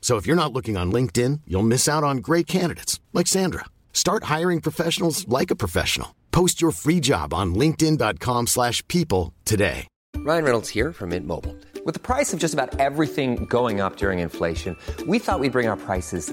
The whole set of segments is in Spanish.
So if you're not looking on LinkedIn, you'll miss out on great candidates like Sandra. Start hiring professionals like a professional. Post your free job on linkedin.com/people today. Ryan Reynolds here from Mint Mobile. With the price of just about everything going up during inflation, we thought we'd bring our prices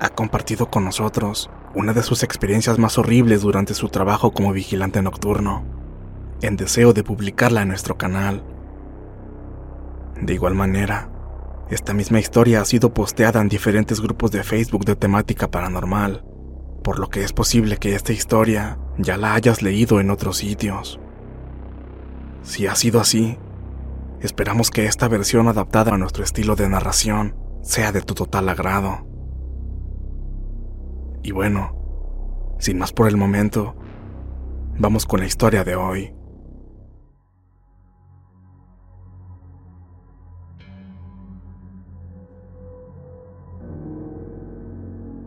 ha compartido con nosotros una de sus experiencias más horribles durante su trabajo como vigilante nocturno, en deseo de publicarla en nuestro canal. De igual manera, esta misma historia ha sido posteada en diferentes grupos de Facebook de temática paranormal, por lo que es posible que esta historia ya la hayas leído en otros sitios. Si ha sido así, esperamos que esta versión adaptada a nuestro estilo de narración sea de tu total agrado. Y bueno, sin más por el momento, vamos con la historia de hoy.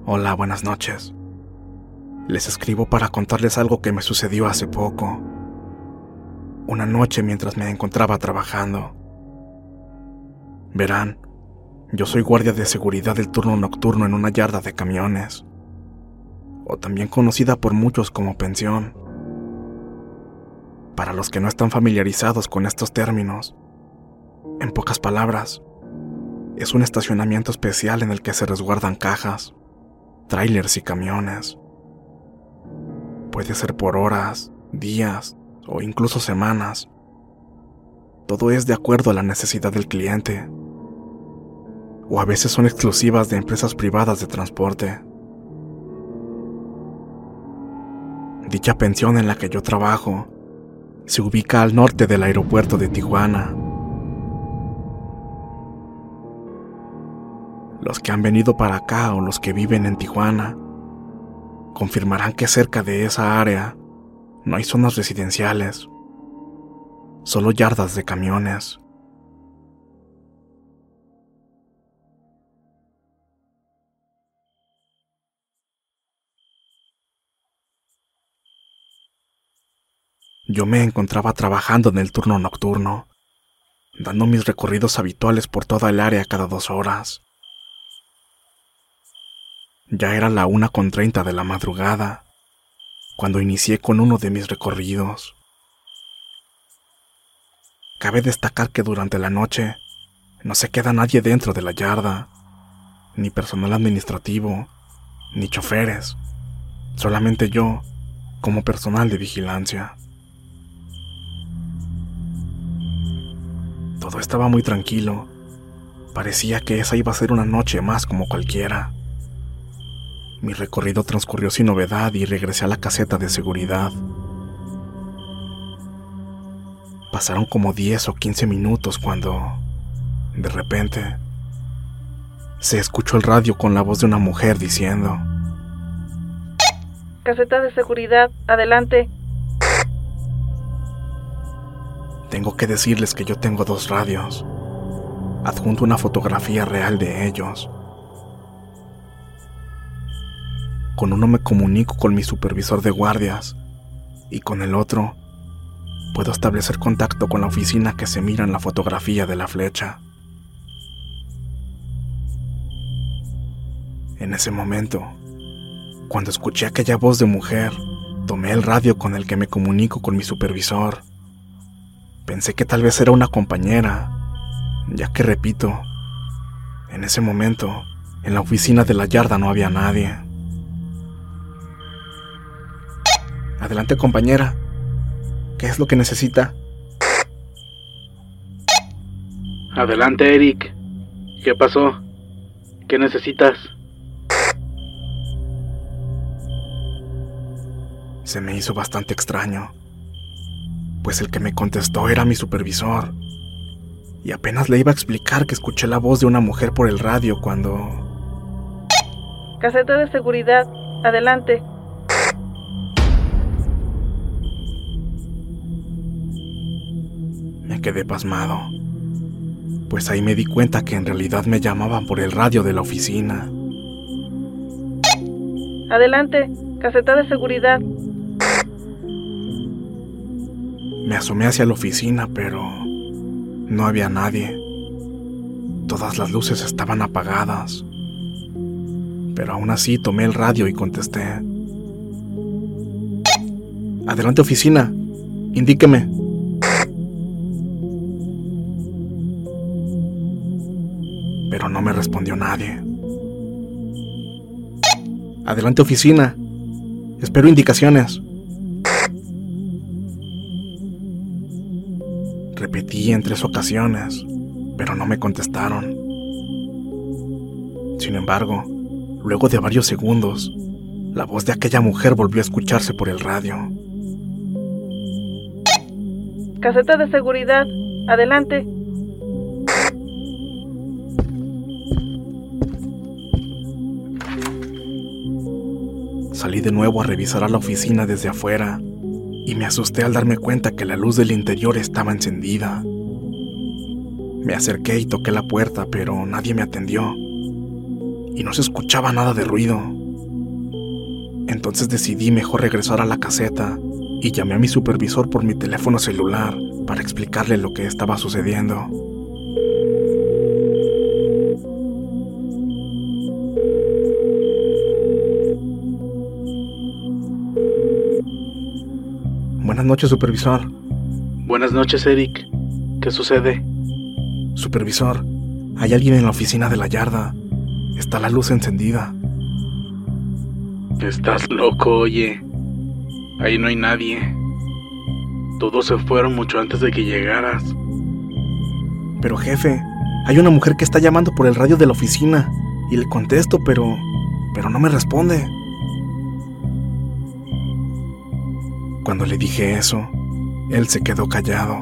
Hola, buenas noches. Les escribo para contarles algo que me sucedió hace poco. Una noche mientras me encontraba trabajando. Verán, yo soy guardia de seguridad del turno nocturno en una yarda de camiones o también conocida por muchos como pensión. Para los que no están familiarizados con estos términos, en pocas palabras, es un estacionamiento especial en el que se resguardan cajas, trailers y camiones. Puede ser por horas, días o incluso semanas. Todo es de acuerdo a la necesidad del cliente. O a veces son exclusivas de empresas privadas de transporte. Dicha pensión en la que yo trabajo se ubica al norte del aeropuerto de Tijuana. Los que han venido para acá o los que viven en Tijuana confirmarán que cerca de esa área no hay zonas residenciales, solo yardas de camiones. Yo me encontraba trabajando en el turno nocturno, dando mis recorridos habituales por toda el área cada dos horas. Ya era la una con treinta de la madrugada, cuando inicié con uno de mis recorridos. Cabe destacar que durante la noche no se queda nadie dentro de la yarda, ni personal administrativo, ni choferes, solamente yo como personal de vigilancia. Todo estaba muy tranquilo. Parecía que esa iba a ser una noche más como cualquiera. Mi recorrido transcurrió sin novedad y regresé a la caseta de seguridad. Pasaron como 10 o 15 minutos cuando, de repente, se escuchó el radio con la voz de una mujer diciendo, Caseta de seguridad, adelante. Tengo que decirles que yo tengo dos radios. adjunto una fotografía real de ellos. Con uno me comunico con mi supervisor de guardias y con el otro puedo establecer contacto con la oficina que se mira en la fotografía de la flecha. En ese momento, cuando escuché aquella voz de mujer, tomé el radio con el que me comunico con mi supervisor. Pensé que tal vez era una compañera, ya que repito, en ese momento, en la oficina de la yarda no había nadie. Adelante compañera, ¿qué es lo que necesita? Adelante Eric, ¿qué pasó? ¿Qué necesitas? Se me hizo bastante extraño, pues el que me contestó era mi supervisor. Y apenas le iba a explicar que escuché la voz de una mujer por el radio cuando... Caseta de seguridad. Adelante. Me quedé pasmado, pues ahí me di cuenta que en realidad me llamaban por el radio de la oficina. Adelante. Caseta de seguridad. Me asomé hacia la oficina, pero no había nadie. Todas las luces estaban apagadas. Pero aún así tomé el radio y contesté. Adelante oficina. Indíqueme. Pero no me respondió nadie. Adelante oficina. Espero indicaciones. En tres ocasiones, pero no me contestaron. Sin embargo, luego de varios segundos, la voz de aquella mujer volvió a escucharse por el radio. Caseta de seguridad. Adelante. Salí de nuevo a revisar a la oficina desde afuera y me asusté al darme cuenta que la luz del interior estaba encendida. Me acerqué y toqué la puerta, pero nadie me atendió y no se escuchaba nada de ruido. Entonces decidí mejor regresar a la caseta y llamé a mi supervisor por mi teléfono celular para explicarle lo que estaba sucediendo. Buenas noches, supervisor. Buenas noches, Eric. ¿Qué sucede? Supervisor, hay alguien en la oficina de la yarda. Está la luz encendida. Estás loco, oye. Ahí no hay nadie. Todos se fueron mucho antes de que llegaras. Pero jefe, hay una mujer que está llamando por el radio de la oficina y le contesto, pero pero no me responde. Cuando le dije eso, él se quedó callado.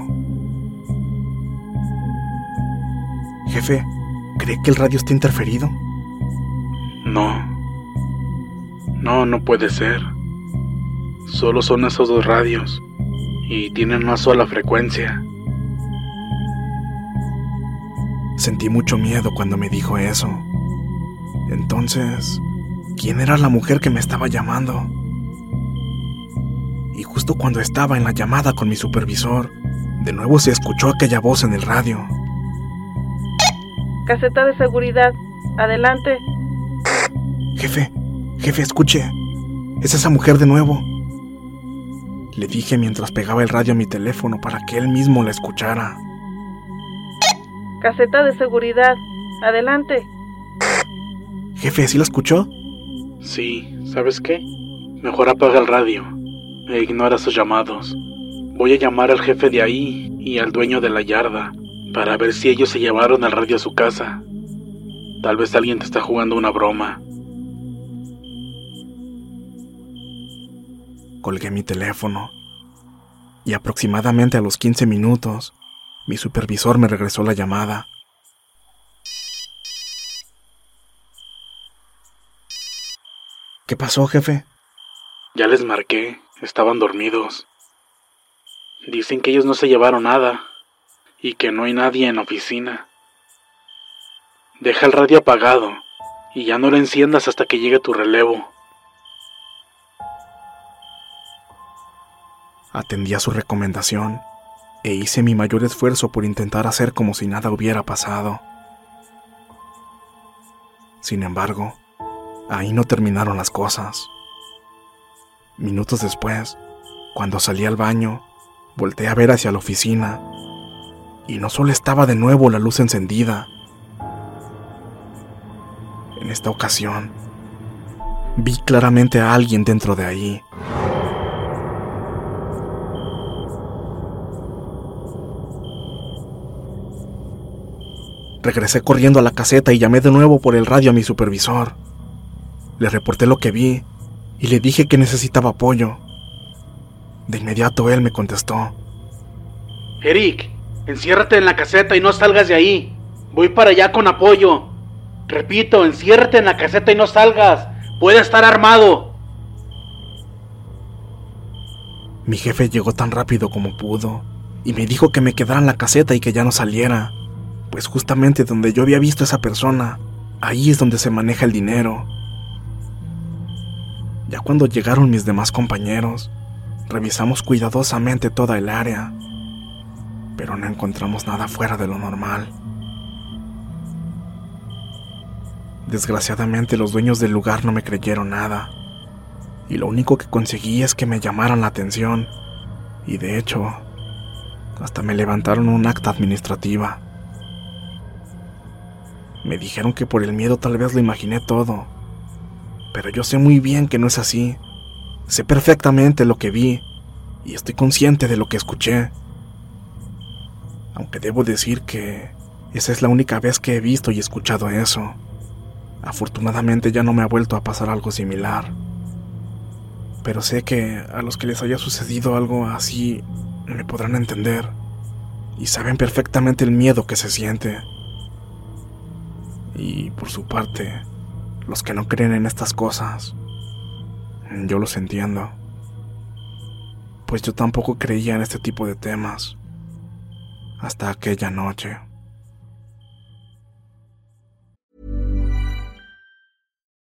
Jefe, ¿cree que el radio está interferido? No. No, no puede ser. Solo son esos dos radios. Y tienen una sola frecuencia. Sentí mucho miedo cuando me dijo eso. Entonces, ¿quién era la mujer que me estaba llamando? Y justo cuando estaba en la llamada con mi supervisor, de nuevo se escuchó aquella voz en el radio. Caseta de seguridad. Adelante. Jefe, jefe, escuche. Es esa mujer de nuevo. Le dije mientras pegaba el radio a mi teléfono para que él mismo la escuchara. Caseta de seguridad. Adelante. Jefe, ¿sí la escuchó? Sí, ¿sabes qué? Mejor apaga el radio e ignora sus llamados. Voy a llamar al jefe de ahí y al dueño de la yarda para ver si ellos se llevaron el radio a su casa. Tal vez alguien te está jugando una broma. Colgué mi teléfono y aproximadamente a los 15 minutos, mi supervisor me regresó la llamada. ¿Qué pasó, jefe? Ya les marqué, estaban dormidos. Dicen que ellos no se llevaron nada y que no hay nadie en la oficina. Deja el radio apagado y ya no lo enciendas hasta que llegue tu relevo. Atendí a su recomendación e hice mi mayor esfuerzo por intentar hacer como si nada hubiera pasado. Sin embargo, ahí no terminaron las cosas. Minutos después, cuando salí al baño, volteé a ver hacia la oficina y no solo estaba de nuevo la luz encendida. En esta ocasión, vi claramente a alguien dentro de ahí. Regresé corriendo a la caseta y llamé de nuevo por el radio a mi supervisor. Le reporté lo que vi y le dije que necesitaba apoyo. De inmediato él me contestó. Eric, enciérrate en la caseta y no salgas de ahí. Voy para allá con apoyo. Repito, enciérrate en la caseta y no salgas. Puede estar armado. Mi jefe llegó tan rápido como pudo y me dijo que me quedara en la caseta y que ya no saliera pues justamente donde yo había visto a esa persona, ahí es donde se maneja el dinero. Ya cuando llegaron mis demás compañeros, revisamos cuidadosamente toda el área, pero no encontramos nada fuera de lo normal. Desgraciadamente los dueños del lugar no me creyeron nada, y lo único que conseguí es que me llamaran la atención, y de hecho, hasta me levantaron un acta administrativa. Me dijeron que por el miedo tal vez lo imaginé todo. Pero yo sé muy bien que no es así. Sé perfectamente lo que vi y estoy consciente de lo que escuché. Aunque debo decir que esa es la única vez que he visto y escuchado eso. Afortunadamente ya no me ha vuelto a pasar algo similar. Pero sé que a los que les haya sucedido algo así me podrán entender y saben perfectamente el miedo que se siente. Y por su parte, los que no creen en estas cosas, yo los entiendo. Pues yo tampoco creía en este tipo de temas hasta aquella noche.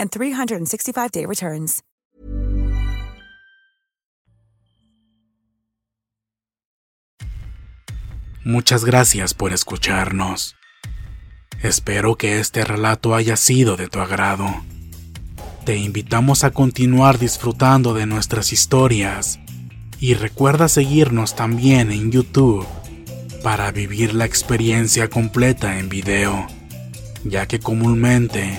and 365-day returns. Muchas gracias por escucharnos. Espero que este relato haya sido de tu agrado. Te invitamos a continuar disfrutando de nuestras historias y recuerda seguirnos también en YouTube para vivir la experiencia completa en video, ya que comúnmente